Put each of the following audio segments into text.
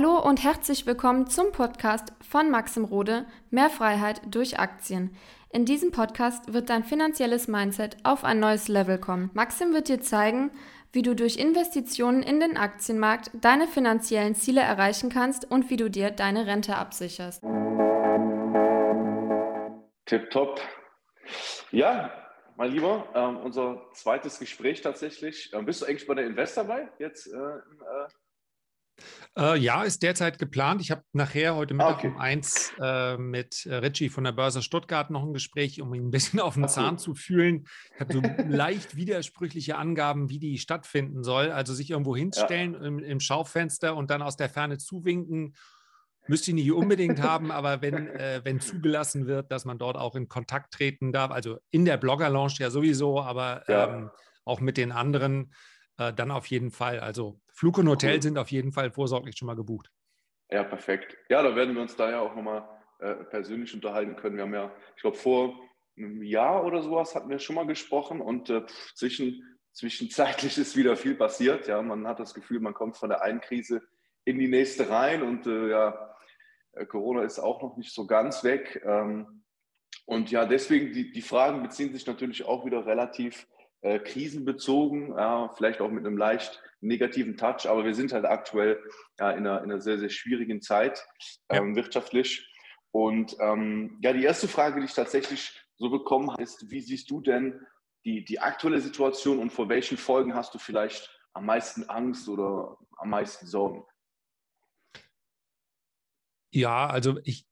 Hallo und herzlich willkommen zum Podcast von Maxim Rode Mehr Freiheit durch Aktien. In diesem Podcast wird dein finanzielles Mindset auf ein neues Level kommen. Maxim wird dir zeigen, wie du durch Investitionen in den Aktienmarkt deine finanziellen Ziele erreichen kannst und wie du dir deine Rente absicherst. Tipptopp. Ja, mein Lieber, äh, unser zweites Gespräch tatsächlich. Äh, bist du eigentlich bei der Invest dabei jetzt äh, im äh, äh, ja, ist derzeit geplant. Ich habe nachher heute Mittag okay. um eins äh, mit äh, Richie von der Börse Stuttgart noch ein Gespräch, um ihn ein bisschen auf den okay. Zahn zu fühlen. Ich habe so leicht widersprüchliche Angaben, wie die stattfinden soll. Also sich irgendwo hinstellen ja. im, im, Schaufenster und dann aus der Ferne zuwinken. Müsste ich nicht unbedingt haben, aber wenn, äh, wenn zugelassen wird, dass man dort auch in Kontakt treten darf, also in der Blogger-Lounge ja sowieso, aber ja. Ähm, auch mit den anderen, äh, dann auf jeden Fall. Also Flug und Hotel cool. sind auf jeden Fall vorsorglich schon mal gebucht. Ja, perfekt. Ja, da werden wir uns da ja auch nochmal äh, persönlich unterhalten können. Wir haben ja, ich glaube, vor einem Jahr oder sowas hatten wir schon mal gesprochen und äh, zwischen, zwischenzeitlich ist wieder viel passiert. Ja, man hat das Gefühl, man kommt von der einen Krise in die nächste rein und äh, ja, äh, Corona ist auch noch nicht so ganz weg. Ähm, und ja, deswegen, die, die Fragen beziehen sich natürlich auch wieder relativ äh, krisenbezogen, ja, vielleicht auch mit einem leicht negativen Touch, aber wir sind halt aktuell ja, in, einer, in einer sehr, sehr schwierigen Zeit ähm, wirtschaftlich. Und ähm, ja, die erste Frage, die ich tatsächlich so bekommen habe, ist, wie siehst du denn die, die aktuelle Situation und vor welchen Folgen hast du vielleicht am meisten Angst oder am meisten Sorgen? Ja, also ich,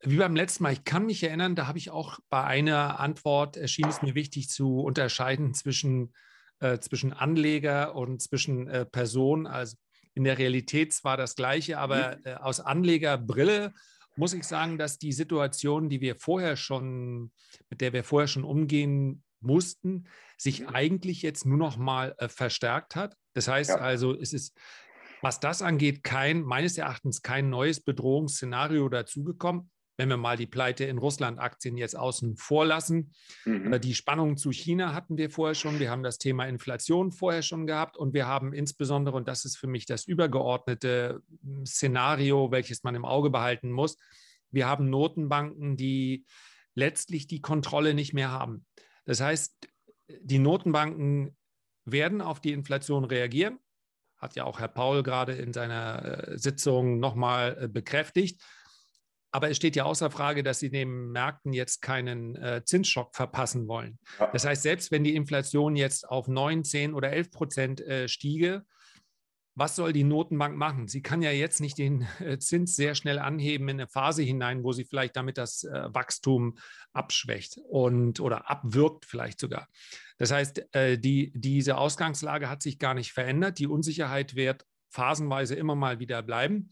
wie beim letzten Mal, ich kann mich erinnern, da habe ich auch bei einer Antwort, erschien es mir wichtig zu unterscheiden zwischen, äh, zwischen Anleger und zwischen äh, Person. Also in der Realität zwar das Gleiche, aber mhm. äh, aus Anlegerbrille muss ich sagen, dass die Situation, die wir vorher schon, mit der wir vorher schon umgehen mussten, sich mhm. eigentlich jetzt nur noch mal äh, verstärkt hat. Das heißt ja. also, es ist was das angeht, kein, meines Erachtens kein neues Bedrohungsszenario dazugekommen wenn wir mal die Pleite in Russland-Aktien jetzt außen vor lassen. Mhm. Äh, die Spannung zu China hatten wir vorher schon. Wir haben das Thema Inflation vorher schon gehabt und wir haben insbesondere, und das ist für mich das übergeordnete hm, Szenario, welches man im Auge behalten muss, wir haben Notenbanken, die letztlich die Kontrolle nicht mehr haben. Das heißt, die Notenbanken werden auf die Inflation reagieren, hat ja auch Herr Paul gerade in seiner äh, Sitzung nochmal äh, bekräftigt. Aber es steht ja außer Frage, dass sie den Märkten jetzt keinen äh, Zinsschock verpassen wollen. Das heißt, selbst wenn die Inflation jetzt auf 9, 10 oder 11 Prozent äh, stiege, was soll die Notenbank machen? Sie kann ja jetzt nicht den äh, Zins sehr schnell anheben in eine Phase hinein, wo sie vielleicht damit das äh, Wachstum abschwächt und oder abwirkt vielleicht sogar. Das heißt, äh, die, diese Ausgangslage hat sich gar nicht verändert. Die Unsicherheit wird phasenweise immer mal wieder bleiben.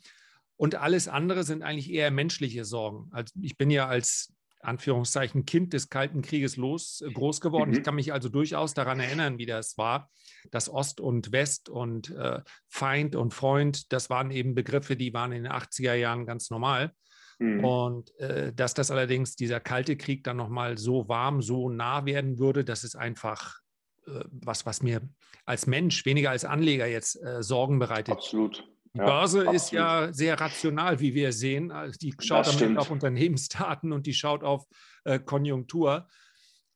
Und alles andere sind eigentlich eher menschliche Sorgen. Also ich bin ja als Anführungszeichen Kind des Kalten Krieges los, äh, groß geworden. Mhm. Ich kann mich also durchaus daran erinnern, wie das war, dass Ost und West und äh, Feind und Freund, das waren eben Begriffe, die waren in den 80er Jahren ganz normal. Mhm. Und äh, dass das allerdings dieser Kalte Krieg dann nochmal so warm, so nah werden würde, das ist einfach äh, was, was mir als Mensch, weniger als Anleger jetzt äh, Sorgen bereitet. Absolut. Die ja, Börse absolut. ist ja sehr rational, wie wir sehen. Also die schaut am auf Unternehmensdaten und die schaut auf äh, Konjunktur.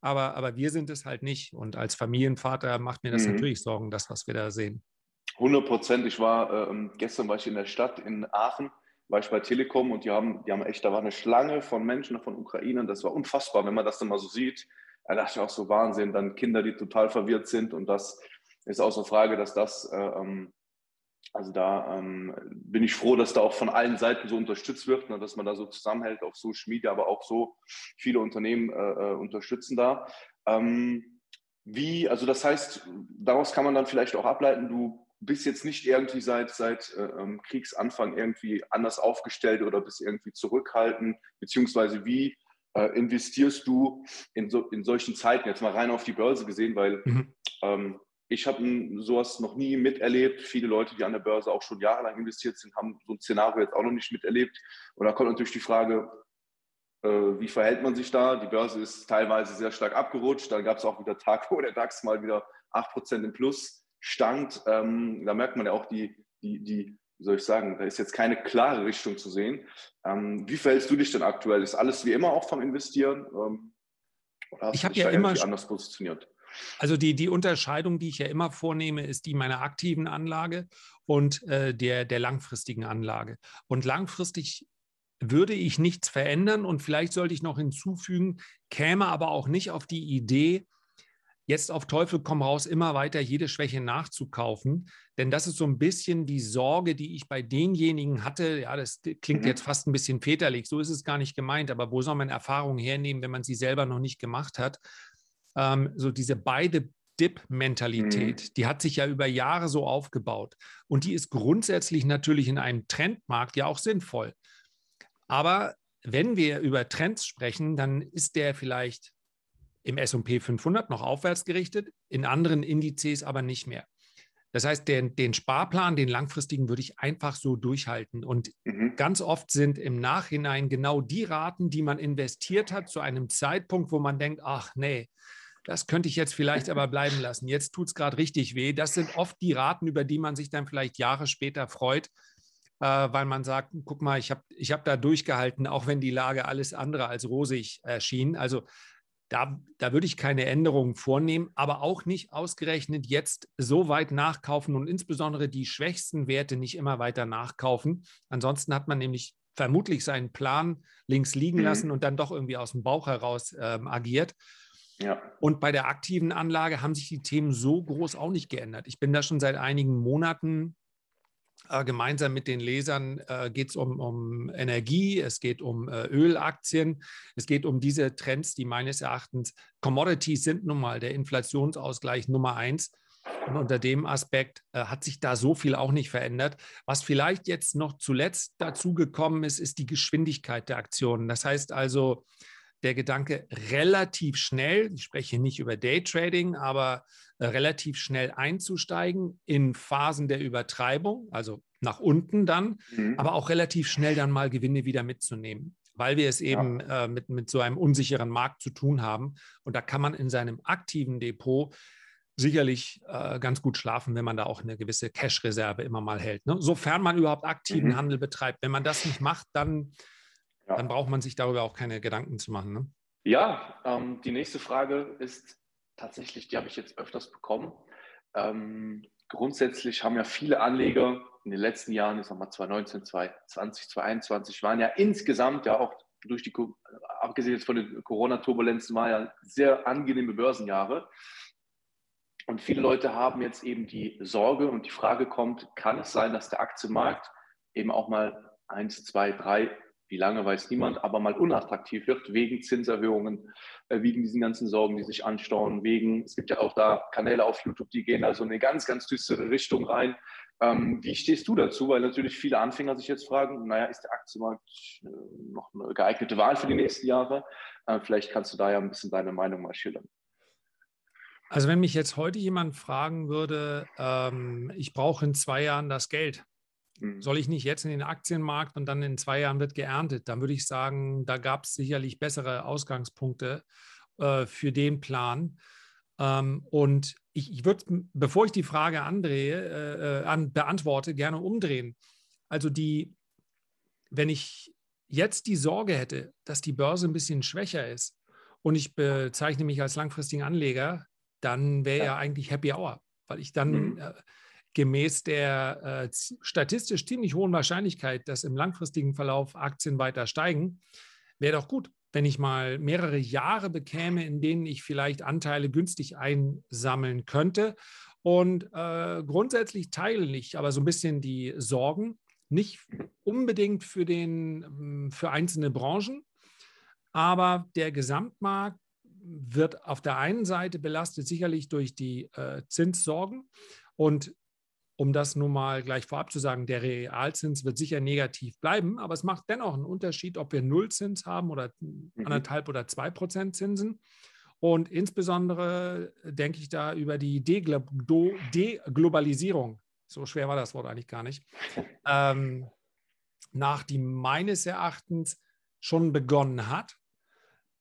Aber, aber wir sind es halt nicht. Und als Familienvater macht mir das mhm. natürlich Sorgen, das, was wir da sehen. 100 Prozent. Ich war ähm, gestern war ich in der Stadt in Aachen, war ich bei Telekom und die haben, die haben echt, da war eine Schlange von Menschen, von Ukrainern. Das war unfassbar, wenn man das dann mal so sieht. Da dachte ich auch so Wahnsinn. Dann Kinder, die total verwirrt sind und das ist außer Frage, dass das äh, ähm, also da ähm, bin ich froh, dass da auch von allen Seiten so unterstützt wird, ne, dass man da so zusammenhält auf Social Media, aber auch so viele Unternehmen äh, äh, unterstützen da. Ähm, wie, also das heißt, daraus kann man dann vielleicht auch ableiten, du bist jetzt nicht irgendwie seit, seit äh, ähm, Kriegsanfang irgendwie anders aufgestellt oder bist irgendwie zurückhaltend, beziehungsweise wie äh, investierst du in, so, in solchen Zeiten, jetzt mal rein auf die Börse gesehen, weil mhm. ähm, ich habe sowas noch nie miterlebt. Viele Leute, die an der Börse auch schon jahrelang investiert sind, haben so ein Szenario jetzt auch noch nicht miterlebt. Und da kommt natürlich die Frage, äh, wie verhält man sich da? Die Börse ist teilweise sehr stark abgerutscht. Dann gab es auch wieder Tage, wo der DAX mal wieder 8% im Plus stand. Ähm, da merkt man ja auch die, die, die wie soll ich sagen, da ist jetzt keine klare Richtung zu sehen. Ähm, wie verhältst du dich denn aktuell? Ist alles wie immer auch vom Investieren? Ähm, oder hast ich habe ja immer anders positioniert? Also die, die Unterscheidung, die ich ja immer vornehme, ist die meiner aktiven Anlage und äh, der, der langfristigen Anlage. Und langfristig würde ich nichts verändern und vielleicht sollte ich noch hinzufügen, käme aber auch nicht auf die Idee, jetzt auf Teufel komm raus, immer weiter jede Schwäche nachzukaufen. Denn das ist so ein bisschen die Sorge, die ich bei denjenigen hatte. Ja, das klingt mhm. jetzt fast ein bisschen väterlich, so ist es gar nicht gemeint, aber wo soll man Erfahrungen hernehmen, wenn man sie selber noch nicht gemacht hat? Ähm, so diese beide Dip-Mentalität, mhm. die hat sich ja über Jahre so aufgebaut. Und die ist grundsätzlich natürlich in einem Trendmarkt ja auch sinnvoll. Aber wenn wir über Trends sprechen, dann ist der vielleicht im SP 500 noch aufwärts gerichtet, in anderen Indizes aber nicht mehr. Das heißt, den, den Sparplan, den langfristigen, würde ich einfach so durchhalten. Und mhm. ganz oft sind im Nachhinein genau die Raten, die man investiert hat, zu einem Zeitpunkt, wo man denkt, ach nee, das könnte ich jetzt vielleicht aber bleiben lassen. Jetzt tut es gerade richtig weh. Das sind oft die Raten, über die man sich dann vielleicht Jahre später freut, äh, weil man sagt, guck mal, ich habe ich hab da durchgehalten, auch wenn die Lage alles andere als rosig erschien. Also da, da würde ich keine Änderungen vornehmen, aber auch nicht ausgerechnet jetzt so weit nachkaufen und insbesondere die schwächsten Werte nicht immer weiter nachkaufen. Ansonsten hat man nämlich vermutlich seinen Plan links liegen mhm. lassen und dann doch irgendwie aus dem Bauch heraus ähm, agiert. Ja. Und bei der aktiven Anlage haben sich die Themen so groß auch nicht geändert. Ich bin da schon seit einigen Monaten äh, gemeinsam mit den Lesern äh, geht es um, um, Energie, es geht um äh, Ölaktien, es geht um diese Trends, die meines Erachtens Commodities sind nun mal der Inflationsausgleich Nummer eins. Und unter dem Aspekt äh, hat sich da so viel auch nicht verändert. Was vielleicht jetzt noch zuletzt dazugekommen ist, ist die Geschwindigkeit der Aktionen. Das heißt also, der Gedanke, relativ schnell, ich spreche nicht über Daytrading, aber äh, relativ schnell einzusteigen in Phasen der Übertreibung, also nach unten dann, mhm. aber auch relativ schnell dann mal Gewinne wieder mitzunehmen, weil wir es eben ja. äh, mit, mit so einem unsicheren Markt zu tun haben. Und da kann man in seinem aktiven Depot sicherlich äh, ganz gut schlafen, wenn man da auch eine gewisse Cash-Reserve immer mal hält. Ne? Sofern man überhaupt aktiven mhm. Handel betreibt. Wenn man das nicht macht, dann ja. dann braucht man sich darüber auch keine Gedanken zu machen. Ne? Ja, ähm, die nächste Frage ist tatsächlich, die habe ich jetzt öfters bekommen. Ähm, grundsätzlich haben ja viele Anleger in den letzten Jahren, ich sag mal 2019, 2020, 2021, waren ja insgesamt ja auch durch die, abgesehen jetzt von den Corona-Turbulenzen, war ja sehr angenehme Börsenjahre. Und viele Leute haben jetzt eben die Sorge und die Frage kommt, kann es sein, dass der Aktienmarkt eben auch mal eins, zwei, drei wie lange weiß niemand, aber mal unattraktiv wird wegen Zinserhöhungen, äh, wegen diesen ganzen Sorgen, die sich anstauen, wegen, es gibt ja auch da Kanäle auf YouTube, die gehen also in eine ganz, ganz düstere Richtung rein. Ähm, wie stehst du dazu? Weil natürlich viele Anfänger sich jetzt fragen, naja, ist der Aktienmarkt äh, noch eine geeignete Wahl für die nächsten Jahre? Äh, vielleicht kannst du da ja ein bisschen deine Meinung mal schildern. Also wenn mich jetzt heute jemand fragen würde, ähm, ich brauche in zwei Jahren das Geld. Soll ich nicht jetzt in den Aktienmarkt und dann in zwei Jahren wird geerntet? Dann würde ich sagen, da gab es sicherlich bessere Ausgangspunkte äh, für den Plan. Ähm, und ich, ich würde, bevor ich die Frage andrehe, äh, äh, an, beantworte, gerne umdrehen. Also die, wenn ich jetzt die Sorge hätte, dass die Börse ein bisschen schwächer ist und ich bezeichne mich als langfristigen Anleger, dann wäre ja. ja eigentlich Happy Hour, weil ich dann mhm. äh, gemäß der äh, statistisch ziemlich hohen Wahrscheinlichkeit, dass im langfristigen Verlauf Aktien weiter steigen, wäre doch gut, wenn ich mal mehrere Jahre bekäme, in denen ich vielleicht Anteile günstig einsammeln könnte. Und äh, grundsätzlich teile ich aber so ein bisschen die Sorgen, nicht unbedingt für, den, für einzelne Branchen, aber der Gesamtmarkt wird auf der einen Seite belastet sicherlich durch die äh, Zinssorgen. Und um das nun mal gleich vorab zu sagen, der Realzins wird sicher negativ bleiben, aber es macht dennoch einen Unterschied, ob wir Nullzins haben oder mhm. anderthalb oder zwei Prozent Zinsen. Und insbesondere denke ich da über die Deglobalisierung, so schwer war das Wort eigentlich gar nicht, ähm, nach, die meines Erachtens schon begonnen hat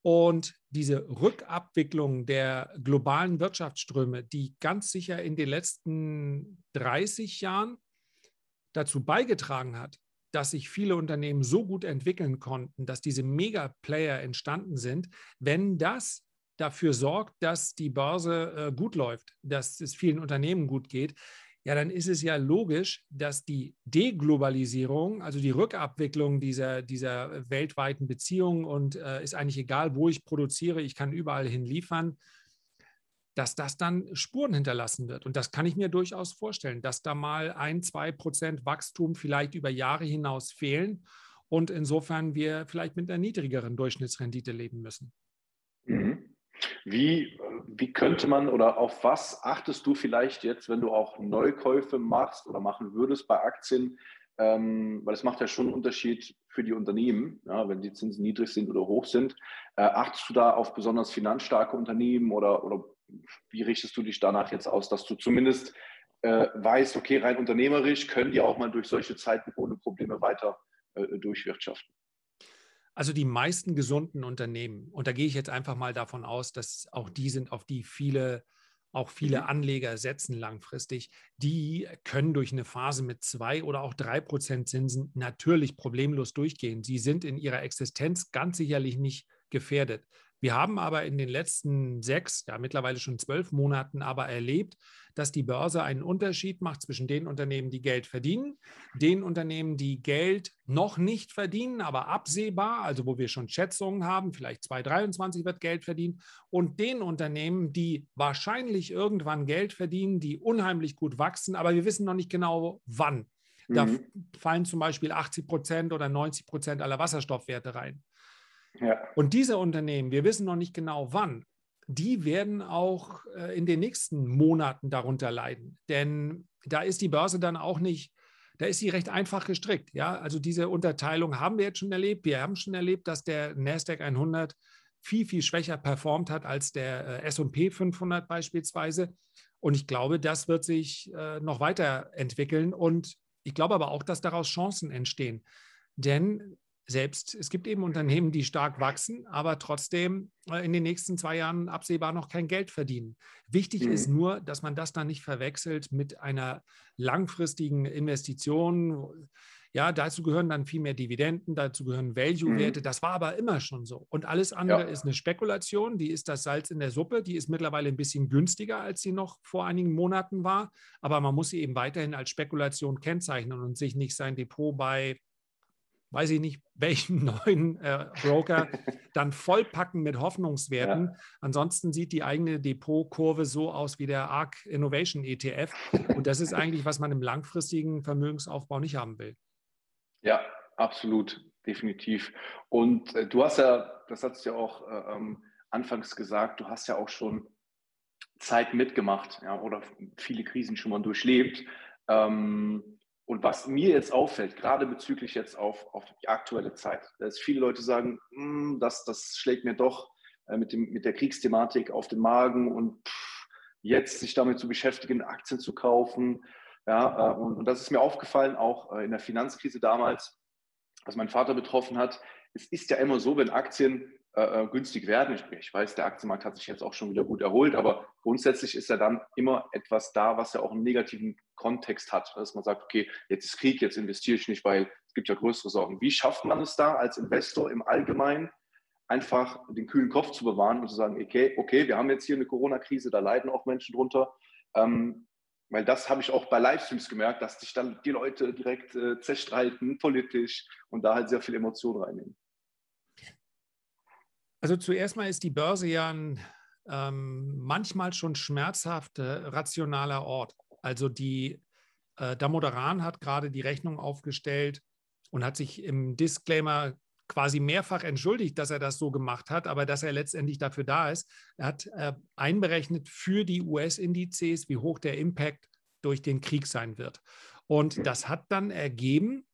und diese Rückabwicklung der globalen Wirtschaftsströme, die ganz sicher in den letzten 30 Jahren dazu beigetragen hat, dass sich viele Unternehmen so gut entwickeln konnten, dass diese Mega-Player entstanden sind, wenn das dafür sorgt, dass die Börse äh, gut läuft, dass es vielen Unternehmen gut geht, ja, dann ist es ja logisch, dass die Deglobalisierung, also die Rückabwicklung dieser, dieser weltweiten Beziehungen und äh, ist eigentlich egal, wo ich produziere, ich kann überall hin liefern, dass das dann Spuren hinterlassen wird. Und das kann ich mir durchaus vorstellen, dass da mal ein, zwei Prozent Wachstum vielleicht über Jahre hinaus fehlen und insofern wir vielleicht mit einer niedrigeren Durchschnittsrendite leben müssen. Mhm. Wie, wie könnte man oder auf was achtest du vielleicht jetzt, wenn du auch Neukäufe machst oder machen würdest bei Aktien? Ähm, weil es macht ja schon einen Unterschied für die Unternehmen, ja, wenn die Zinsen niedrig sind oder hoch sind. Äh, achtest du da auf besonders finanzstarke Unternehmen oder, oder wie richtest du dich danach jetzt aus, dass du zumindest äh, weißt, okay, rein unternehmerisch können die auch mal durch solche Zeiten ohne Probleme weiter äh, durchwirtschaften? Also die meisten gesunden Unternehmen, und da gehe ich jetzt einfach mal davon aus, dass auch die sind, auf die viele, auch viele mhm. Anleger setzen langfristig, die können durch eine Phase mit zwei oder auch drei Prozent Zinsen natürlich problemlos durchgehen. Sie sind in ihrer Existenz ganz sicherlich nicht gefährdet. Wir haben aber in den letzten sechs, ja mittlerweile schon zwölf Monaten aber erlebt, dass die Börse einen Unterschied macht zwischen den Unternehmen, die Geld verdienen, den Unternehmen, die Geld noch nicht verdienen, aber absehbar, also wo wir schon Schätzungen haben, vielleicht 2023 wird Geld verdienen, und den Unternehmen, die wahrscheinlich irgendwann Geld verdienen, die unheimlich gut wachsen, aber wir wissen noch nicht genau wann. Da mhm. fallen zum Beispiel 80 Prozent oder 90 Prozent aller Wasserstoffwerte rein. Und diese Unternehmen, wir wissen noch nicht genau wann, die werden auch äh, in den nächsten Monaten darunter leiden. Denn da ist die Börse dann auch nicht, da ist sie recht einfach gestrickt. Ja, also diese Unterteilung haben wir jetzt schon erlebt. Wir haben schon erlebt, dass der Nasdaq 100 viel, viel schwächer performt hat als der äh, S&P 500 beispielsweise. Und ich glaube, das wird sich äh, noch weiterentwickeln. Und ich glaube aber auch, dass daraus Chancen entstehen. Denn selbst, es gibt eben Unternehmen, die stark wachsen, aber trotzdem äh, in den nächsten zwei Jahren absehbar noch kein Geld verdienen. Wichtig mhm. ist nur, dass man das dann nicht verwechselt mit einer langfristigen Investition. Ja, dazu gehören dann viel mehr Dividenden, dazu gehören Value-Werte. Mhm. Das war aber immer schon so. Und alles andere ja. ist eine Spekulation, die ist das Salz in der Suppe, die ist mittlerweile ein bisschen günstiger, als sie noch vor einigen Monaten war. Aber man muss sie eben weiterhin als Spekulation kennzeichnen und sich nicht sein Depot bei weiß ich nicht, welchen neuen äh, Broker dann vollpacken mit Hoffnungswerten. Ja. Ansonsten sieht die eigene Depotkurve so aus wie der ARC Innovation ETF. Und das ist eigentlich, was man im langfristigen Vermögensaufbau nicht haben will. Ja, absolut, definitiv. Und äh, du hast ja, das hast du ja auch äh, ähm, anfangs gesagt, du hast ja auch schon Zeit mitgemacht ja, oder viele Krisen schon mal durchlebt. Ähm, und was mir jetzt auffällt, gerade bezüglich jetzt auf, auf die aktuelle Zeit, dass viele Leute sagen, hm, das, das schlägt mir doch äh, mit, dem, mit der Kriegsthematik auf den Magen und jetzt sich damit zu beschäftigen, Aktien zu kaufen. Ja, äh, und, und, das ist mir aufgefallen, auch äh, in der Finanzkrise damals, was mein Vater betroffen hat. Es ist ja immer so, wenn Aktien äh, günstig werden. Ich, ich, weiß, der Aktienmarkt hat sich jetzt auch schon wieder gut erholt, aber grundsätzlich ist ja dann immer etwas da, was ja auch einen negativen Kontext hat, dass man sagt, okay, jetzt ist Krieg, jetzt investiere ich nicht, weil es gibt ja größere Sorgen. Wie schafft man es da als Investor im Allgemeinen, einfach den kühlen Kopf zu bewahren und zu sagen, okay, okay, wir haben jetzt hier eine Corona-Krise, da leiden auch Menschen drunter. Ähm, weil das habe ich auch bei Livestreams gemerkt, dass sich dann die Leute direkt äh, zerstreiten, politisch und da halt sehr viel Emotion reinnehmen. Also zuerst mal ist die Börse ja ein ähm, manchmal schon schmerzhaft rationaler Ort. Also die äh, Damodaran hat gerade die Rechnung aufgestellt und hat sich im Disclaimer quasi mehrfach entschuldigt, dass er das so gemacht hat, aber dass er letztendlich dafür da ist. Er hat äh, einberechnet für die US-Indizes, wie hoch der Impact durch den Krieg sein wird. Und das hat dann ergeben,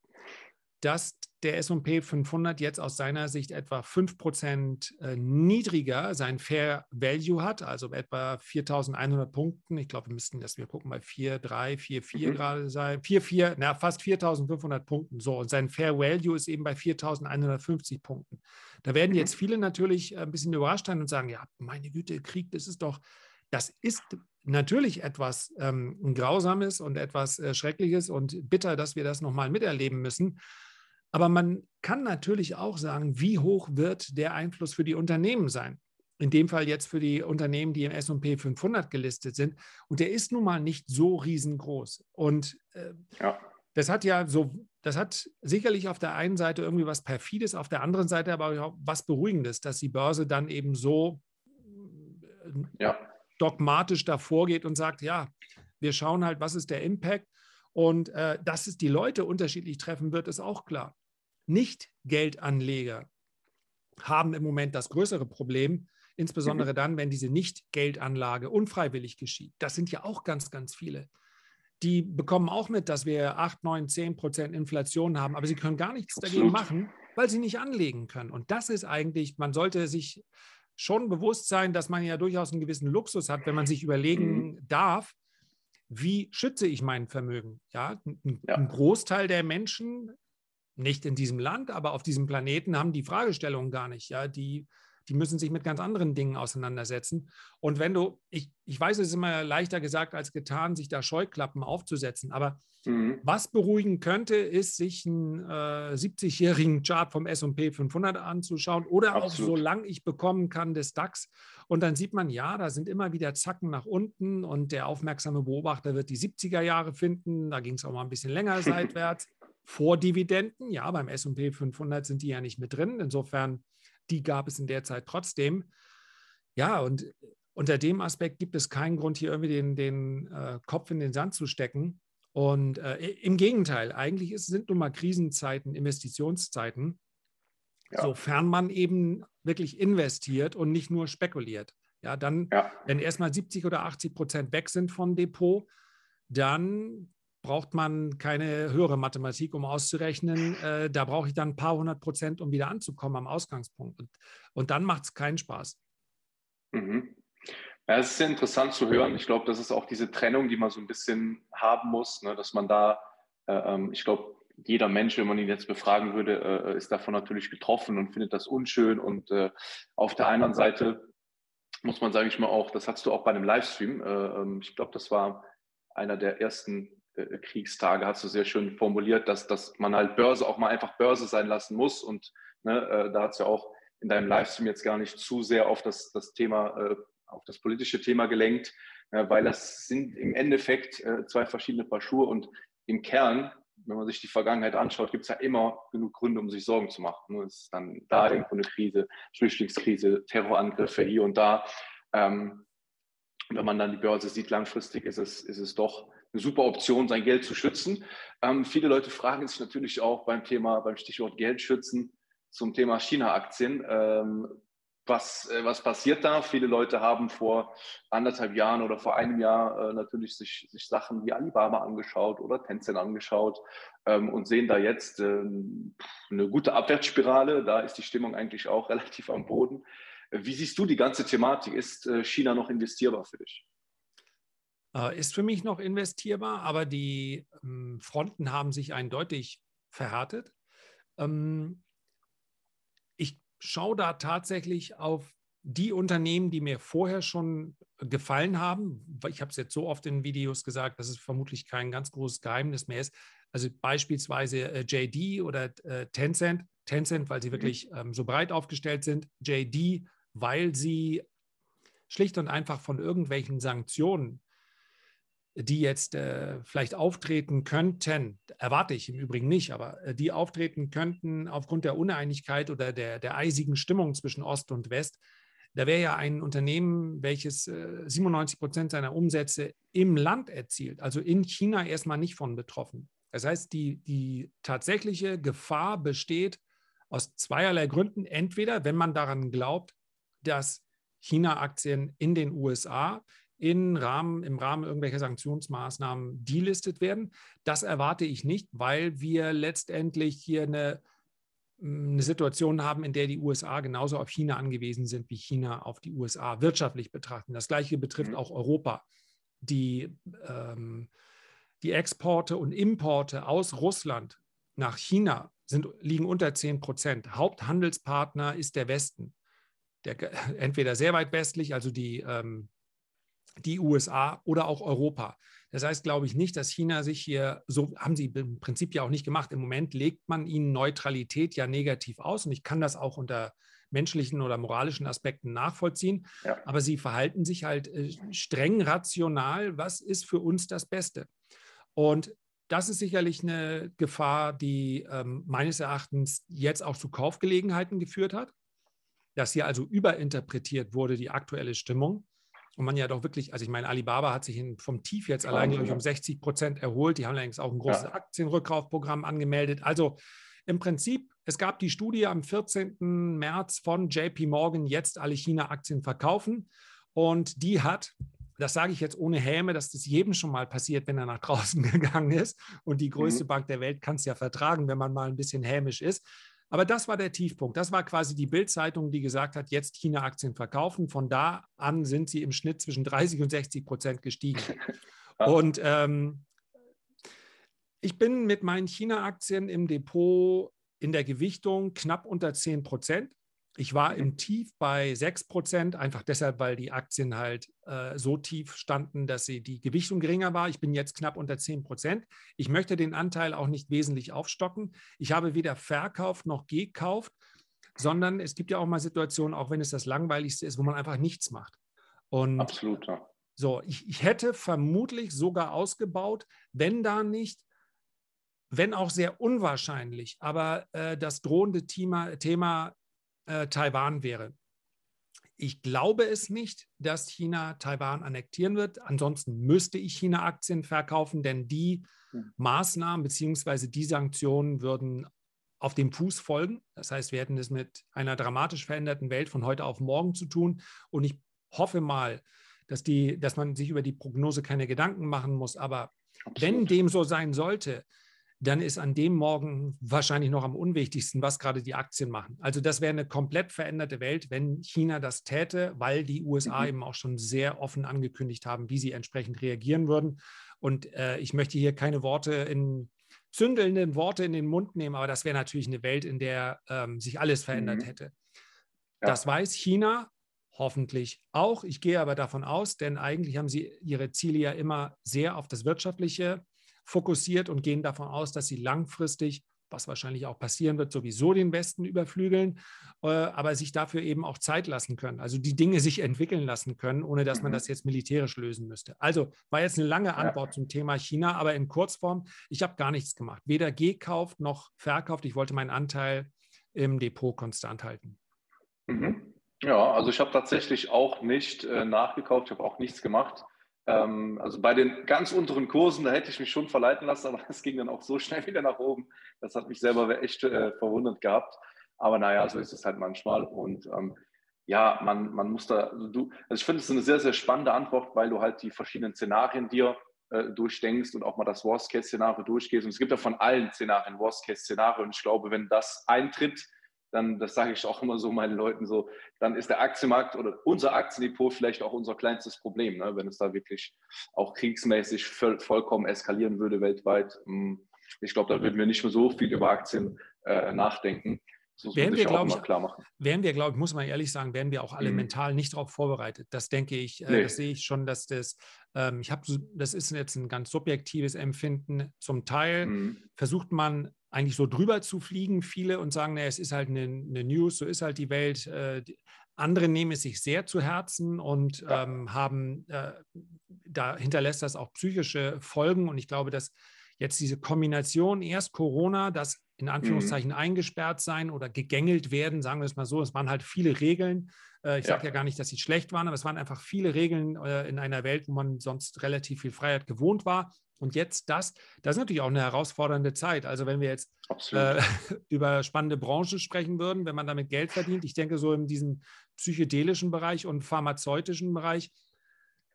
dass der S&P 500 jetzt aus seiner Sicht etwa 5% äh, niedriger sein Fair Value hat, also etwa 4.100 Punkten. Ich glaube, wir müssten das, wir gucken bei 4, 3, 4, 4 mhm. gerade sein. 4, 4, na, fast 4.500 Punkten. So, und sein Fair Value ist eben bei 4.150 Punkten. Da werden jetzt mhm. viele natürlich ein bisschen überrascht sein und sagen, ja, meine Güte, Krieg, das ist doch, das ist natürlich etwas ähm, Grausames und etwas äh, Schreckliches und bitter, dass wir das nochmal miterleben müssen. Aber man kann natürlich auch sagen, wie hoch wird der Einfluss für die Unternehmen sein? In dem Fall jetzt für die Unternehmen, die im SP 500 gelistet sind. Und der ist nun mal nicht so riesengroß. Und äh, ja. das hat ja so, das hat sicherlich auf der einen Seite irgendwie was Perfides, auf der anderen Seite aber auch was Beruhigendes, dass die Börse dann eben so ja. dogmatisch davor geht und sagt, ja, wir schauen halt, was ist der Impact. Und äh, dass es die Leute unterschiedlich treffen wird, ist auch klar. Nicht-Geldanleger haben im Moment das größere Problem, insbesondere dann, wenn diese Nicht-Geldanlage unfreiwillig geschieht. Das sind ja auch ganz, ganz viele. Die bekommen auch mit, dass wir 8, 9, 10 Prozent Inflation haben, aber sie können gar nichts dagegen machen, weil sie nicht anlegen können. Und das ist eigentlich, man sollte sich schon bewusst sein, dass man ja durchaus einen gewissen Luxus hat, wenn man sich überlegen mhm. darf, wie schütze ich mein Vermögen? Ja, ein, ja. ein Großteil der Menschen nicht in diesem Land, aber auf diesem Planeten haben die Fragestellungen gar nicht. Ja, die, die müssen sich mit ganz anderen Dingen auseinandersetzen. Und wenn du, ich, ich weiß, es ist immer leichter gesagt als getan, sich da Scheuklappen aufzusetzen, aber mhm. was beruhigen könnte, ist, sich einen äh, 70-jährigen Chart vom SP 500 anzuschauen oder Absolut. auch solange ich bekommen kann des DAX. Und dann sieht man, ja, da sind immer wieder Zacken nach unten und der aufmerksame Beobachter wird die 70er Jahre finden. Da ging es auch mal ein bisschen länger seitwärts. Vordividenden. Ja, beim SP 500 sind die ja nicht mit drin. Insofern, die gab es in der Zeit trotzdem. Ja, und unter dem Aspekt gibt es keinen Grund, hier irgendwie den, den äh, Kopf in den Sand zu stecken. Und äh, im Gegenteil, eigentlich ist, sind nun mal Krisenzeiten, Investitionszeiten, ja. sofern man eben wirklich investiert und nicht nur spekuliert. Ja, dann, ja. wenn erstmal 70 oder 80 Prozent weg sind vom Depot, dann braucht man keine höhere Mathematik, um auszurechnen. Äh, da brauche ich dann ein paar hundert Prozent, um wieder anzukommen am Ausgangspunkt. Und, und dann macht es keinen Spaß. Mhm. Ja, es ist sehr interessant zu hören. Ich glaube, das ist auch diese Trennung, die man so ein bisschen haben muss, ne, dass man da, äh, ähm, ich glaube, jeder Mensch, wenn man ihn jetzt befragen würde, äh, ist davon natürlich getroffen und findet das unschön. Und äh, auf der anderen Seite muss man, sage ich mal, auch, das hast du auch bei einem Livestream, äh, ähm, ich glaube, das war einer der ersten Kriegstage hast du sehr schön formuliert, dass, dass man halt Börse auch mal einfach Börse sein lassen muss. Und ne, äh, da hat es ja auch in deinem Livestream jetzt gar nicht zu sehr auf das, das Thema, äh, auf das politische Thema gelenkt, äh, weil das sind im Endeffekt äh, zwei verschiedene Paar Schuhe und im Kern, wenn man sich die Vergangenheit anschaut, gibt es ja immer genug Gründe, um sich Sorgen zu machen. Es ist dann da irgendwo eine Krise, Flüchtlingskrise, Terrorangriffe hier und da. Ähm, wenn man dann die Börse sieht, langfristig ist es, ist es doch eine super Option, sein Geld zu schützen. Ähm, viele Leute fragen sich natürlich auch beim Thema, beim Stichwort Geld schützen zum Thema China-Aktien. Ähm, was, äh, was passiert da? Viele Leute haben vor anderthalb Jahren oder vor einem Jahr äh, natürlich sich, sich Sachen wie Alibaba angeschaut oder Tencent angeschaut ähm, und sehen da jetzt ähm, eine gute Abwärtsspirale. Da ist die Stimmung eigentlich auch relativ am Boden. Wie siehst du die ganze Thematik? Ist äh, China noch investierbar für dich? Äh, ist für mich noch investierbar, aber die ähm, Fronten haben sich eindeutig verhärtet. Ähm, ich schaue da tatsächlich auf die Unternehmen, die mir vorher schon gefallen haben. Ich habe es jetzt so oft in Videos gesagt, dass es vermutlich kein ganz großes Geheimnis mehr ist. Also beispielsweise äh, JD oder äh, Tencent. Tencent, weil sie mhm. wirklich ähm, so breit aufgestellt sind. JD, weil sie schlicht und einfach von irgendwelchen Sanktionen die jetzt äh, vielleicht auftreten könnten, erwarte ich im Übrigen nicht, aber äh, die auftreten könnten aufgrund der Uneinigkeit oder der, der eisigen Stimmung zwischen Ost und West, da wäre ja ein Unternehmen, welches äh, 97 Prozent seiner Umsätze im Land erzielt, also in China erstmal nicht von betroffen. Das heißt, die, die tatsächliche Gefahr besteht aus zweierlei Gründen. Entweder, wenn man daran glaubt, dass China-Aktien in den USA in Rahmen, im Rahmen irgendwelcher Sanktionsmaßnahmen delistet werden. Das erwarte ich nicht, weil wir letztendlich hier eine, mm, eine Situation haben, in der die USA genauso auf China angewiesen sind, wie China auf die USA wirtschaftlich betrachten. Das Gleiche betrifft mhm. auch Europa. Die, ähm, die Exporte und Importe aus Russland nach China sind, liegen unter 10 Prozent. Haupthandelspartner ist der Westen. Der, entweder sehr weit westlich, also die ähm, die USA oder auch Europa. Das heißt, glaube ich nicht, dass China sich hier, so haben sie im Prinzip ja auch nicht gemacht. Im Moment legt man ihnen Neutralität ja negativ aus und ich kann das auch unter menschlichen oder moralischen Aspekten nachvollziehen. Ja. Aber sie verhalten sich halt äh, streng rational. Was ist für uns das Beste? Und das ist sicherlich eine Gefahr, die ähm, meines Erachtens jetzt auch zu Kaufgelegenheiten geführt hat, dass hier also überinterpretiert wurde, die aktuelle Stimmung. Und man ja doch wirklich, also ich meine, Alibaba hat sich vom Tief jetzt allein um 60 Prozent erholt. Die haben allerdings auch ein großes ja. Aktienrückkaufprogramm angemeldet. Also im Prinzip, es gab die Studie am 14. März von JP Morgan, jetzt alle China-Aktien verkaufen. Und die hat das sage ich jetzt ohne Häme, dass das jedem schon mal passiert, wenn er nach draußen gegangen ist. Und die größte mhm. Bank der Welt kann es ja vertragen, wenn man mal ein bisschen hämisch ist. Aber das war der Tiefpunkt. Das war quasi die Bildzeitung, die gesagt hat, jetzt China-Aktien verkaufen. Von da an sind sie im Schnitt zwischen 30 und 60 Prozent gestiegen. Und ähm, ich bin mit meinen China-Aktien im Depot in der Gewichtung knapp unter 10 Prozent. Ich war im Tief bei 6 Prozent, einfach deshalb, weil die Aktien halt äh, so tief standen, dass sie die Gewichtung geringer war. Ich bin jetzt knapp unter 10 Prozent. Ich möchte den Anteil auch nicht wesentlich aufstocken. Ich habe weder verkauft noch gekauft, sondern es gibt ja auch mal Situationen, auch wenn es das Langweiligste ist, wo man einfach nichts macht. Und Absolut, ja. So, ich, ich hätte vermutlich sogar ausgebaut, wenn da nicht wenn auch sehr unwahrscheinlich, aber äh, das drohende Thema, Thema äh, Taiwan wäre. Ich glaube es nicht, dass China Taiwan annektieren wird. Ansonsten müsste ich China-Aktien verkaufen, denn die hm. Maßnahmen bzw. die Sanktionen würden auf dem Fuß folgen. Das heißt, wir hätten es mit einer dramatisch veränderten Welt von heute auf morgen zu tun. Und ich hoffe mal, dass, die, dass man sich über die Prognose keine Gedanken machen muss. Aber Absolut. wenn dem so sein sollte, dann ist an dem Morgen wahrscheinlich noch am unwichtigsten, was gerade die Aktien machen. Also das wäre eine komplett veränderte Welt, wenn China das täte, weil die USA mhm. eben auch schon sehr offen angekündigt haben, wie sie entsprechend reagieren würden. Und äh, ich möchte hier keine Worte in zündelnden Worte in den Mund nehmen, aber das wäre natürlich eine Welt, in der ähm, sich alles verändert mhm. hätte. Ja. Das weiß China hoffentlich auch. Ich gehe aber davon aus, denn eigentlich haben sie ihre Ziele ja immer sehr auf das Wirtschaftliche fokussiert und gehen davon aus, dass sie langfristig, was wahrscheinlich auch passieren wird, sowieso den Westen überflügeln, äh, aber sich dafür eben auch Zeit lassen können. Also die Dinge sich entwickeln lassen können, ohne dass man mhm. das jetzt militärisch lösen müsste. Also war jetzt eine lange Antwort ja. zum Thema China, aber in Kurzform, ich habe gar nichts gemacht. Weder gekauft noch verkauft. Ich wollte meinen Anteil im Depot konstant halten. Mhm. Ja, also ich habe tatsächlich auch nicht äh, nachgekauft, ich habe auch nichts gemacht. Ähm, also bei den ganz unteren Kursen, da hätte ich mich schon verleiten lassen, aber es ging dann auch so schnell wieder nach oben. Das hat mich selber echt äh, verwundert gehabt. Aber naja, so ist es halt manchmal. Und ähm, ja, man, man muss da, also du, also ich finde es eine sehr, sehr spannende Antwort, weil du halt die verschiedenen Szenarien dir äh, durchdenkst und auch mal das Worst-Case-Szenario durchgehst. Und es gibt ja von allen Szenarien Worst-Case-Szenario. Und ich glaube, wenn das eintritt, dann, das sage ich auch immer so meinen Leuten so, dann ist der Aktienmarkt oder unser Aktiendepot vielleicht auch unser kleinstes Problem, ne? wenn es da wirklich auch kriegsmäßig voll, vollkommen eskalieren würde weltweit. Hm, ich glaube, da würden wir nicht mehr so viel über Aktien äh, nachdenken. Das werden wir, glaube ich, klar machen. Werden wir, glaube ich, muss man ehrlich sagen, werden wir auch alle mhm. mental nicht darauf vorbereitet. Das denke ich, äh, nee. das sehe ich schon, dass das, ähm, ich habe, das ist jetzt ein ganz subjektives Empfinden. Zum Teil mhm. versucht man eigentlich so drüber zu fliegen, viele und sagen, naja, es ist halt eine, eine News, so ist halt die Welt. Äh, die, andere nehmen es sich sehr zu Herzen und ja. ähm, haben, äh, da hinterlässt das auch psychische Folgen. Und ich glaube, dass jetzt diese Kombination erst Corona, das in mhm. Anführungszeichen mhm. eingesperrt sein oder gegängelt werden, sagen wir es mal so, es waren halt viele Regeln. Äh, ich ja. sage ja gar nicht, dass sie schlecht waren, aber es waren einfach viele Regeln äh, in einer Welt, wo man sonst relativ viel Freiheit gewohnt war. Und jetzt das, das ist natürlich auch eine herausfordernde Zeit. Also wenn wir jetzt äh, über spannende Branchen sprechen würden, wenn man damit Geld verdient, ich denke so in diesem psychedelischen Bereich und pharmazeutischen Bereich,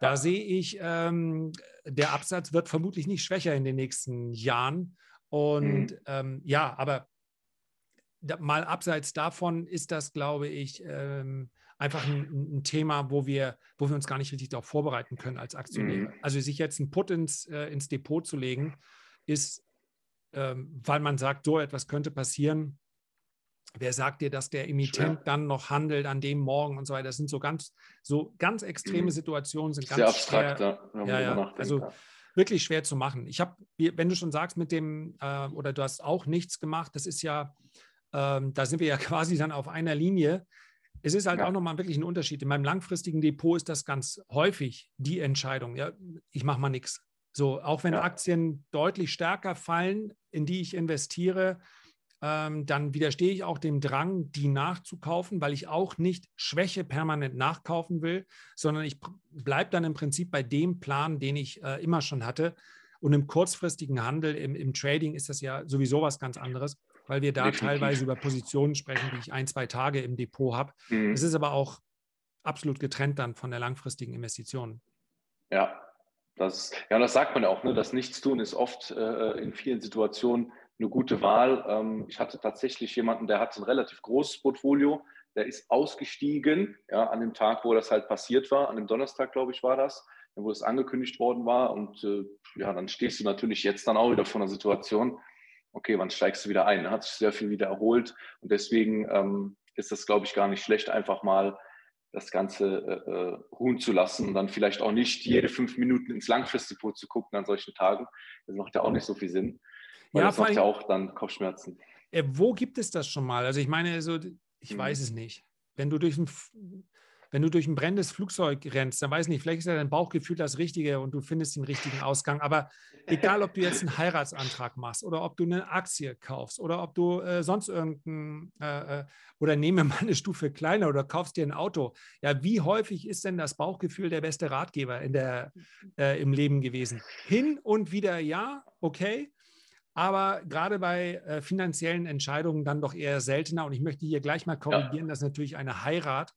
da sehe ich, ähm, der Absatz wird vermutlich nicht schwächer in den nächsten Jahren. Und mhm. ähm, ja, aber da, mal abseits davon ist das, glaube ich, ähm, einfach ein, ein, Thema, wo wir, wo wir uns gar nicht richtig darauf vorbereiten können als Aktionäre. Mhm. Also sich jetzt einen Put ins, äh, ins Depot zu legen, ist, ähm, weil man sagt, so etwas könnte passieren, Wer sagt dir, dass der Emittent Schwer. dann noch handelt an dem Morgen und so weiter? Das sind so ganz, so ganz extreme mhm. Situationen, sind Sehr ganz abstrakt, schwer, ja, ja, also wirklich schwer zu machen. Ich habe, wenn du schon sagst, mit dem, äh, oder du hast auch nichts gemacht, das ist ja, ähm, da sind wir ja quasi dann auf einer Linie. Es ist halt ja. auch nochmal wirklich ein Unterschied. In meinem langfristigen Depot ist das ganz häufig die Entscheidung. Ja, ich mache mal nichts. So, auch wenn ja. Aktien deutlich stärker fallen, in die ich investiere, ähm, dann widerstehe ich auch dem Drang, die nachzukaufen, weil ich auch nicht Schwäche permanent nachkaufen will, sondern ich bleibe dann im Prinzip bei dem Plan, den ich äh, immer schon hatte. Und im kurzfristigen Handel, im, im, Trading ist das ja sowieso was ganz anderes, weil wir da Definitiv. teilweise über Positionen sprechen, die ich ein, zwei Tage im Depot habe. Mhm. Es ist aber auch absolut getrennt dann von der langfristigen Investition. Ja, das, ja, das sagt man ja auch, ne? das Nichtstun ist oft äh, in vielen Situationen eine gute Wahl. Ähm, ich hatte tatsächlich jemanden, der hat ein relativ großes Portfolio, der ist ausgestiegen, ja, an dem Tag, wo das halt passiert war, an dem Donnerstag, glaube ich, war das, wo es angekündigt worden war. Und äh, ja, dann stehst du natürlich jetzt dann auch wieder vor einer Situation, okay, wann steigst du wieder ein? Da hat sich sehr viel wieder erholt und deswegen ähm, ist das, glaube ich, gar nicht schlecht, einfach mal das Ganze äh, äh, ruhen zu lassen und dann vielleicht auch nicht jede fünf Minuten ins Langfristdepot zu gucken an solchen Tagen. Das macht ja auch nicht so viel Sinn. Weil ja, das macht ja auch dann Kopfschmerzen. Äh, wo gibt es das schon mal? Also ich meine, so, ich hm. weiß es nicht. Wenn du durch ein wenn du durch ein brennendes Flugzeug rennst, dann weiß ich nicht, vielleicht ist ja dein Bauchgefühl das Richtige und du findest den richtigen Ausgang. Aber egal, ob du jetzt einen Heiratsantrag machst oder ob du eine Aktie kaufst oder ob du äh, sonst irgendein äh, äh, oder nehme mal eine Stufe kleiner oder kaufst dir ein Auto. Ja, wie häufig ist denn das Bauchgefühl der beste Ratgeber in der, äh, im Leben gewesen? Hin und wieder ja, okay. Aber gerade bei äh, finanziellen Entscheidungen dann doch eher seltener. Und ich möchte hier gleich mal korrigieren, ja. dass natürlich eine Heirat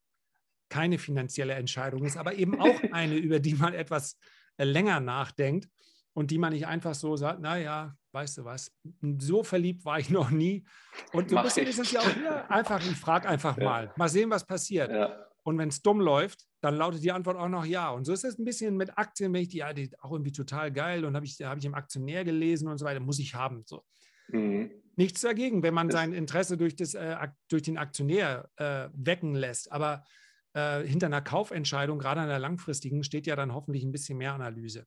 keine finanzielle Entscheidung ist, aber eben auch eine, über die man etwas äh, länger nachdenkt und die man nicht einfach so sagt, naja, weißt du was, so verliebt war ich noch nie. Und so ein bisschen ist es ja auch hier einfach, ich frage einfach ja. mal, mal sehen, was passiert. Ja. Und wenn es dumm läuft, dann lautet die Antwort auch noch ja. Und so ist es ein bisschen mit Aktien, wenn ich die, ja, die auch irgendwie total geil und habe ich, hab ich im Aktionär gelesen und so weiter, muss ich haben. So. Mhm. Nichts dagegen, wenn man sein Interesse durch, das, äh, durch den Aktionär äh, wecken lässt. Aber äh, hinter einer Kaufentscheidung, gerade einer langfristigen, steht ja dann hoffentlich ein bisschen mehr Analyse.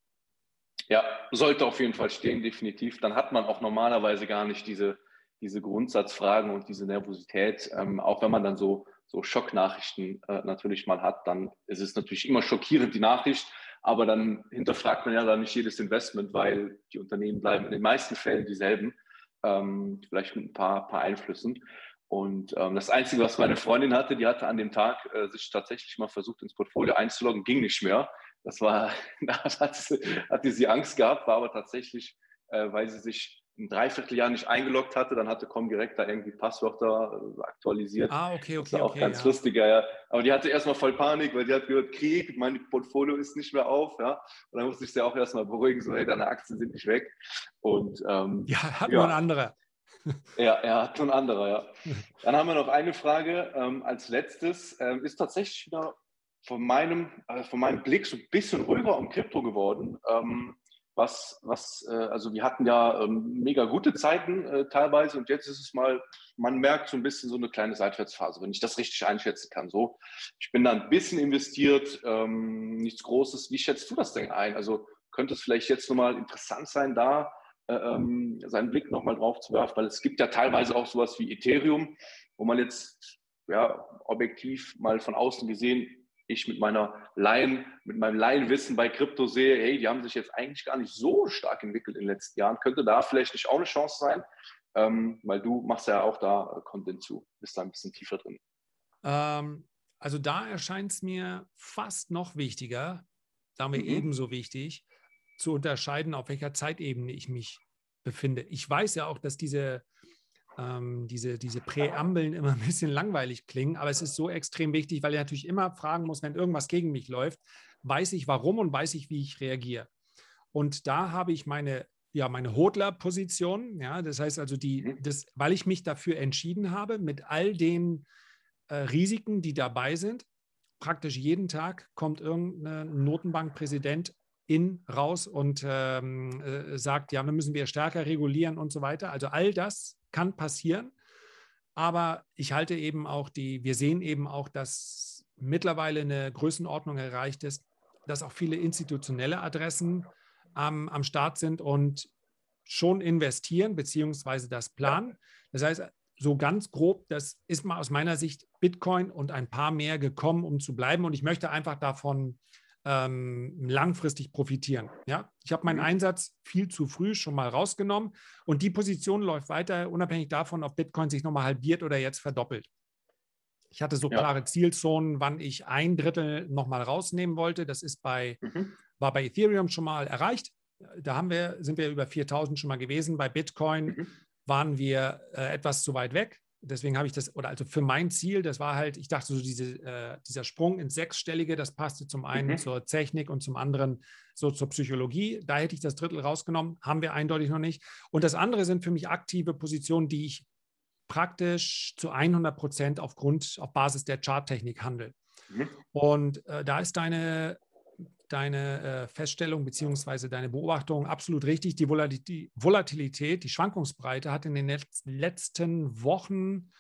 Ja, sollte auf jeden Fall stehen, definitiv. Dann hat man auch normalerweise gar nicht diese, diese Grundsatzfragen und diese Nervosität. Ähm, auch wenn man dann so, so Schocknachrichten äh, natürlich mal hat, dann ist es natürlich immer schockierend, die Nachricht. Aber dann hinterfragt man ja dann nicht jedes Investment, weil die Unternehmen bleiben in den meisten Fällen dieselben, ähm, vielleicht mit ein paar, paar Einflüssen. Und ähm, das Einzige, was meine Freundin hatte, die hatte an dem Tag äh, sich tatsächlich mal versucht, ins Portfolio einzuloggen, ging nicht mehr. Das war, da hatte, sie Angst gehabt, war aber tatsächlich, äh, weil sie sich ein Dreivierteljahr nicht eingeloggt hatte, dann hatte Comdirect da irgendwie Passwörter äh, aktualisiert. Ah, okay, okay. Das war auch okay, ganz ja. lustiger, ja. Aber die hatte erstmal voll Panik, weil die hat gehört, Krieg, mein Portfolio ist nicht mehr auf, ja. Und dann musste ich sie auch erstmal beruhigen, so, hey, deine Aktien sind nicht weg. Und ähm, ja, hat ja. nur ein anderer. Ja, er hat ein anderer, ja. Dann haben wir noch eine Frage ähm, als letztes. Ähm, ist tatsächlich wieder von meinem, äh, von meinem Blick so ein bisschen ruhiger um Krypto geworden. Ähm, was, was, äh, also wir hatten ja ähm, mega gute Zeiten äh, teilweise und jetzt ist es mal, man merkt so ein bisschen so eine kleine Seitwärtsphase, wenn ich das richtig einschätzen kann. So, ich bin da ein bisschen investiert, ähm, nichts Großes. Wie schätzt du das denn ein? Also könnte es vielleicht jetzt nochmal interessant sein, da äh, ähm, seinen Blick nochmal drauf zu werfen, weil es gibt ja teilweise auch sowas wie Ethereum, wo man jetzt ja, objektiv mal von außen gesehen, ich mit meiner Laien, mit meinem Laienwissen bei Krypto sehe, hey, die haben sich jetzt eigentlich gar nicht so stark entwickelt in den letzten Jahren. Könnte da vielleicht nicht auch eine Chance sein? Ähm, weil du machst ja auch da äh, Content zu, bist da ein bisschen tiefer drin. Ähm, also da erscheint es mir fast noch wichtiger, wir mhm. ebenso wichtig, zu unterscheiden, auf welcher Zeitebene ich mich befinde. Ich weiß ja auch, dass diese, ähm, diese, diese Präambeln immer ein bisschen langweilig klingen, aber es ist so extrem wichtig, weil ich natürlich immer fragen muss, wenn irgendwas gegen mich läuft, weiß ich warum und weiß ich, wie ich reagiere. Und da habe ich meine, ja, meine Hodler-Position, ja, das heißt also, die, mhm. das, weil ich mich dafür entschieden habe, mit all den äh, Risiken, die dabei sind, praktisch jeden Tag kommt irgendein Notenbankpräsident in, raus und ähm, äh, sagt, ja, wir müssen wir stärker regulieren und so weiter. Also all das kann passieren. Aber ich halte eben auch die, wir sehen eben auch, dass mittlerweile eine Größenordnung erreicht ist, dass auch viele institutionelle Adressen ähm, am Start sind und schon investieren, beziehungsweise das planen. Das heißt, so ganz grob, das ist mal aus meiner Sicht Bitcoin und ein paar mehr gekommen, um zu bleiben. Und ich möchte einfach davon ähm, langfristig profitieren. Ja? Ich habe meinen mhm. Einsatz viel zu früh schon mal rausgenommen und die Position läuft weiter, unabhängig davon, ob Bitcoin sich nochmal halbiert oder jetzt verdoppelt. Ich hatte so ja. klare Zielzonen, wann ich ein Drittel nochmal rausnehmen wollte. Das ist bei, mhm. war bei Ethereum schon mal erreicht. Da haben wir, sind wir über 4000 schon mal gewesen. Bei Bitcoin mhm. waren wir äh, etwas zu weit weg deswegen habe ich das, oder also für mein Ziel, das war halt, ich dachte so, diese, äh, dieser Sprung ins Sechsstellige, das passte zum einen mhm. zur Technik und zum anderen so zur Psychologie. Da hätte ich das Drittel rausgenommen, haben wir eindeutig noch nicht. Und das andere sind für mich aktive Positionen, die ich praktisch zu 100 Prozent aufgrund, auf Basis der Charttechnik handle. Mhm. Und äh, da ist deine deine äh, Feststellung bzw. deine Beobachtung absolut richtig. Die Volatilität, die Schwankungsbreite hat in den letzten Wochen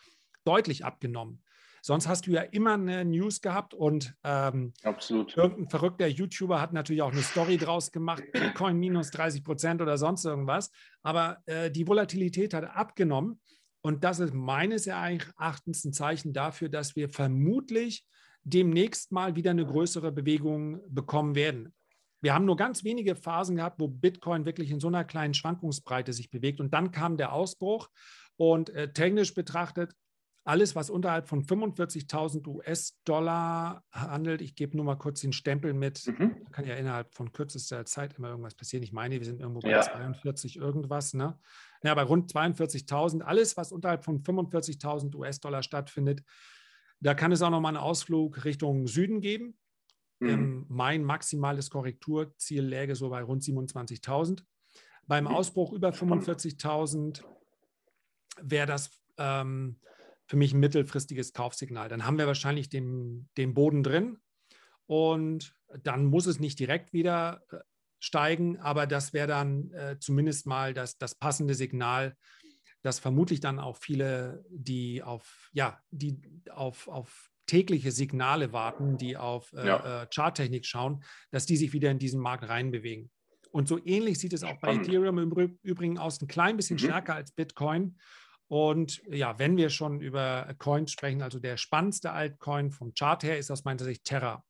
deutlich abgenommen. Sonst hast du ja immer eine News gehabt und ähm, irgendein verrückter YouTuber hat natürlich auch eine Story draus gemacht, Bitcoin minus 30 Prozent oder sonst irgendwas. Aber äh, die Volatilität hat abgenommen und das ist meines Erachtens ein Zeichen dafür, dass wir vermutlich demnächst mal wieder eine größere Bewegung bekommen werden. Wir haben nur ganz wenige Phasen gehabt, wo Bitcoin wirklich in so einer kleinen Schwankungsbreite sich bewegt. Und dann kam der Ausbruch. Und äh, technisch betrachtet, alles, was unterhalb von 45.000 US-Dollar handelt, ich gebe nur mal kurz den Stempel mit, mhm. kann ja innerhalb von kürzester Zeit immer irgendwas passieren. Ich meine, wir sind irgendwo bei ja. 42 irgendwas. Ne? Ja, bei rund 42.000. Alles, was unterhalb von 45.000 US-Dollar stattfindet, da kann es auch noch mal einen Ausflug Richtung Süden geben. Mhm. Ähm, mein maximales Korrekturziel läge so bei rund 27.000. Beim mhm. Ausbruch über 45.000 wäre das ähm, für mich ein mittelfristiges Kaufsignal. Dann haben wir wahrscheinlich den, den Boden drin und dann muss es nicht direkt wieder äh, steigen, aber das wäre dann äh, zumindest mal das, das passende Signal, dass vermutlich dann auch viele, die auf, ja, die auf, auf tägliche Signale warten, die auf äh, ja. äh, Charttechnik schauen, dass die sich wieder in diesen Markt reinbewegen. Und so ähnlich sieht es auch bei Ethereum im Übrigen aus, ein klein bisschen mhm. stärker als Bitcoin. Und ja, wenn wir schon über Coins sprechen, also der spannendste Altcoin vom Chart her ist aus meiner Sicht Terra.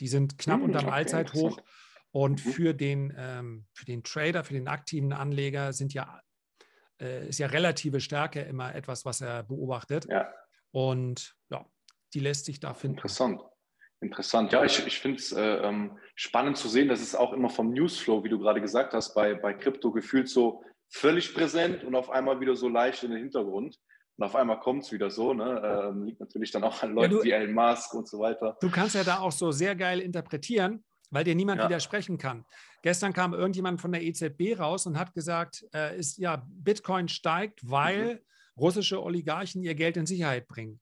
Die sind knapp mhm, unterm okay, Allzeithoch. Und für, den, ähm, für den Trader, für den aktiven Anleger sind ja äh, ist ja relative Stärke immer etwas, was er beobachtet. Ja. Und ja, die lässt sich da finden. Interessant. Interessant. Ja, ich, ich finde es äh, ähm, spannend zu sehen, dass es auch immer vom Newsflow, wie du gerade gesagt hast, bei, bei Krypto gefühlt so völlig präsent und auf einmal wieder so leicht in den Hintergrund. Und auf einmal kommt es wieder so. Ne? Ähm, liegt natürlich dann auch an Leuten ja, du, wie Elon Musk und so weiter. Du kannst ja da auch so sehr geil interpretieren, weil dir niemand ja. widersprechen kann. Gestern kam irgendjemand von der EZB raus und hat gesagt, äh, ist ja Bitcoin steigt, weil mhm. russische Oligarchen ihr Geld in Sicherheit bringen.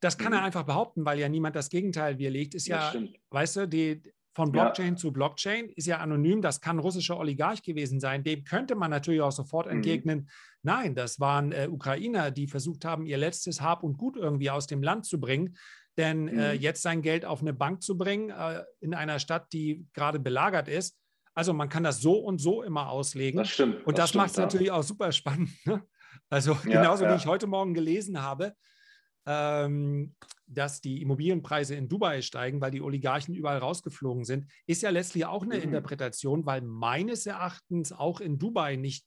Das kann mhm. er einfach behaupten, weil ja niemand das Gegenteil widerlegt. Ist ja, weißt du, die, von Blockchain ja. zu Blockchain ist ja anonym. Das kann russischer Oligarch gewesen sein. Dem könnte man natürlich auch sofort mhm. entgegnen. Nein, das waren äh, Ukrainer, die versucht haben, ihr letztes Hab und Gut irgendwie aus dem Land zu bringen. Denn äh, mhm. äh, jetzt sein Geld auf eine Bank zu bringen äh, in einer Stadt, die gerade belagert ist, also man kann das so und so immer auslegen. Das stimmt. Und das, das macht es ja. natürlich auch super spannend. Ne? Also ja, genauso ja. wie ich heute Morgen gelesen habe, ähm, dass die Immobilienpreise in Dubai steigen, weil die Oligarchen überall rausgeflogen sind, ist ja letztlich auch eine mhm. Interpretation, weil meines Erachtens auch in Dubai nicht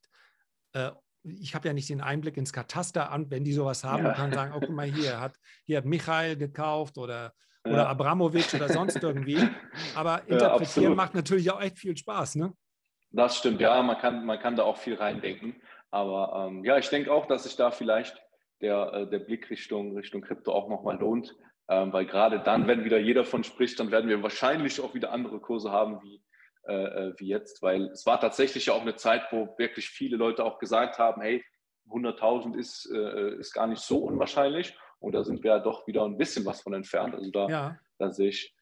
äh, ich habe ja nicht den Einblick ins Katasteramt, wenn die sowas haben ja. und kann sagen, oh, guck mal hier, hat, hier hat Michael gekauft oder, ja. oder Abramowitsch oder sonst irgendwie. Aber interpretieren ja, macht natürlich auch echt viel Spaß, ne? Das stimmt, ja, man kann, man kann da auch viel reindenken. Aber ähm, ja, ich denke auch, dass sich da vielleicht der, äh, der Blick Richtung, Richtung Krypto auch nochmal lohnt. Ähm, weil gerade dann, wenn wieder jeder von spricht, dann werden wir wahrscheinlich auch wieder andere Kurse haben, wie, äh, äh, wie jetzt, weil es war tatsächlich auch eine Zeit, wo wirklich viele Leute auch gesagt haben, hey, 100.000 ist, äh, ist gar nicht so unwahrscheinlich und da sind wir ja doch wieder ein bisschen was von entfernt. Also da, ja. da sehe ich,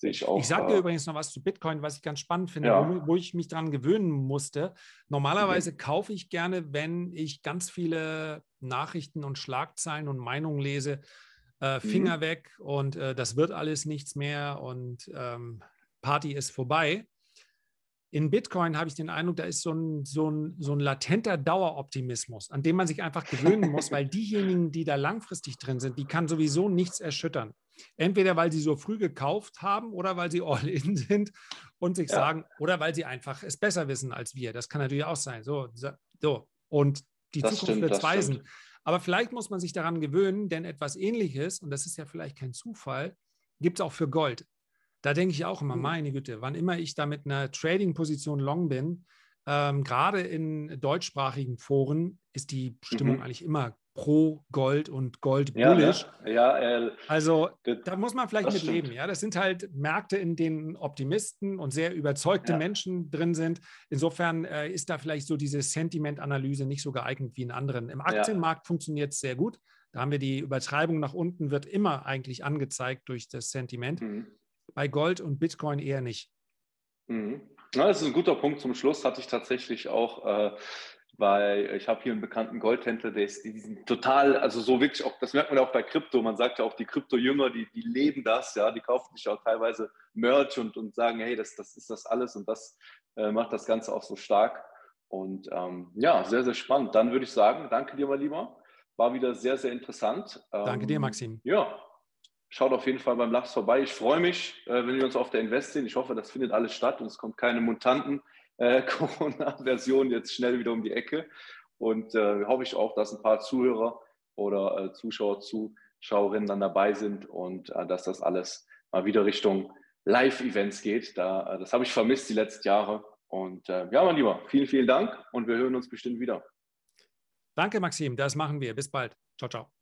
Sehe ich auch. Ich sage dir übrigens noch was zu Bitcoin, was ich ganz spannend finde, ja. wo, wo, ich mich dran gewöhnen musste. Normalerweise mhm. kaufe ich gerne, wenn ich ganz viele Nachrichten und Schlagzeilen und Meinungen lese, äh, mhm. Finger mhm. weg und äh, das wird alles nichts mehr und ähm, Party ist vorbei. In Bitcoin habe ich den Eindruck, da ist so ein, so, ein, so ein latenter Daueroptimismus, an dem man sich einfach gewöhnen muss, weil diejenigen, die da langfristig drin sind, die kann sowieso nichts erschüttern. Entweder weil sie so früh gekauft haben oder weil sie all in sind und sich ja. sagen, oder weil sie einfach es besser wissen als wir. Das kann natürlich auch sein. So, so. Und die das Zukunft wird weisen. Aber vielleicht muss man sich daran gewöhnen, denn etwas Ähnliches, und das ist ja vielleicht kein Zufall, gibt es auch für Gold. Da denke ich auch immer, mhm. meine Güte, wann immer ich da mit einer Trading-Position long bin, ähm, gerade in deutschsprachigen Foren ist die Stimmung mhm. eigentlich immer pro Gold und Gold bullish. Ja, ja, äh, also da muss man vielleicht mit leben. Ja, das sind halt Märkte, in denen Optimisten und sehr überzeugte ja. Menschen drin sind. Insofern äh, ist da vielleicht so diese Sentimentanalyse nicht so geeignet wie in anderen. Im Aktienmarkt ja. funktioniert es sehr gut. Da haben wir die Übertreibung nach unten, wird immer eigentlich angezeigt durch das Sentiment. Mhm. Bei Gold und Bitcoin eher nicht. Mhm. Ja, das ist ein guter Punkt zum Schluss. Hatte ich tatsächlich auch äh, weil ich habe hier einen bekannten Goldhändler, der ist, die sind total, also so wirklich auch, das merkt man ja auch bei Krypto, man sagt ja auch, die Krypto-Jünger, die, die leben das, ja, die kaufen sich auch teilweise Merch und, und sagen, hey, das, das ist das alles und das äh, macht das Ganze auch so stark. Und ähm, ja, sehr, sehr spannend. Dann würde ich sagen, danke dir mal lieber. War wieder sehr, sehr interessant. Danke dir, ähm, Maxim. Ja, schaut auf jeden Fall beim Lachs vorbei. Ich freue mich, äh, wenn wir uns auf der Invest sehen. Ich hoffe, das findet alles statt und es kommt keine Mutanten äh, jetzt schnell wieder um die Ecke. Und äh, hoffe ich auch, dass ein paar Zuhörer oder äh, Zuschauer, Zuschauerinnen dann dabei sind und äh, dass das alles mal wieder Richtung Live-Events geht. Da, das habe ich vermisst die letzten Jahre. Und ja, mein Lieber, vielen, vielen Dank und wir hören uns bestimmt wieder. Danke, Maxim. Das machen wir. Bis bald. Ciao, ciao.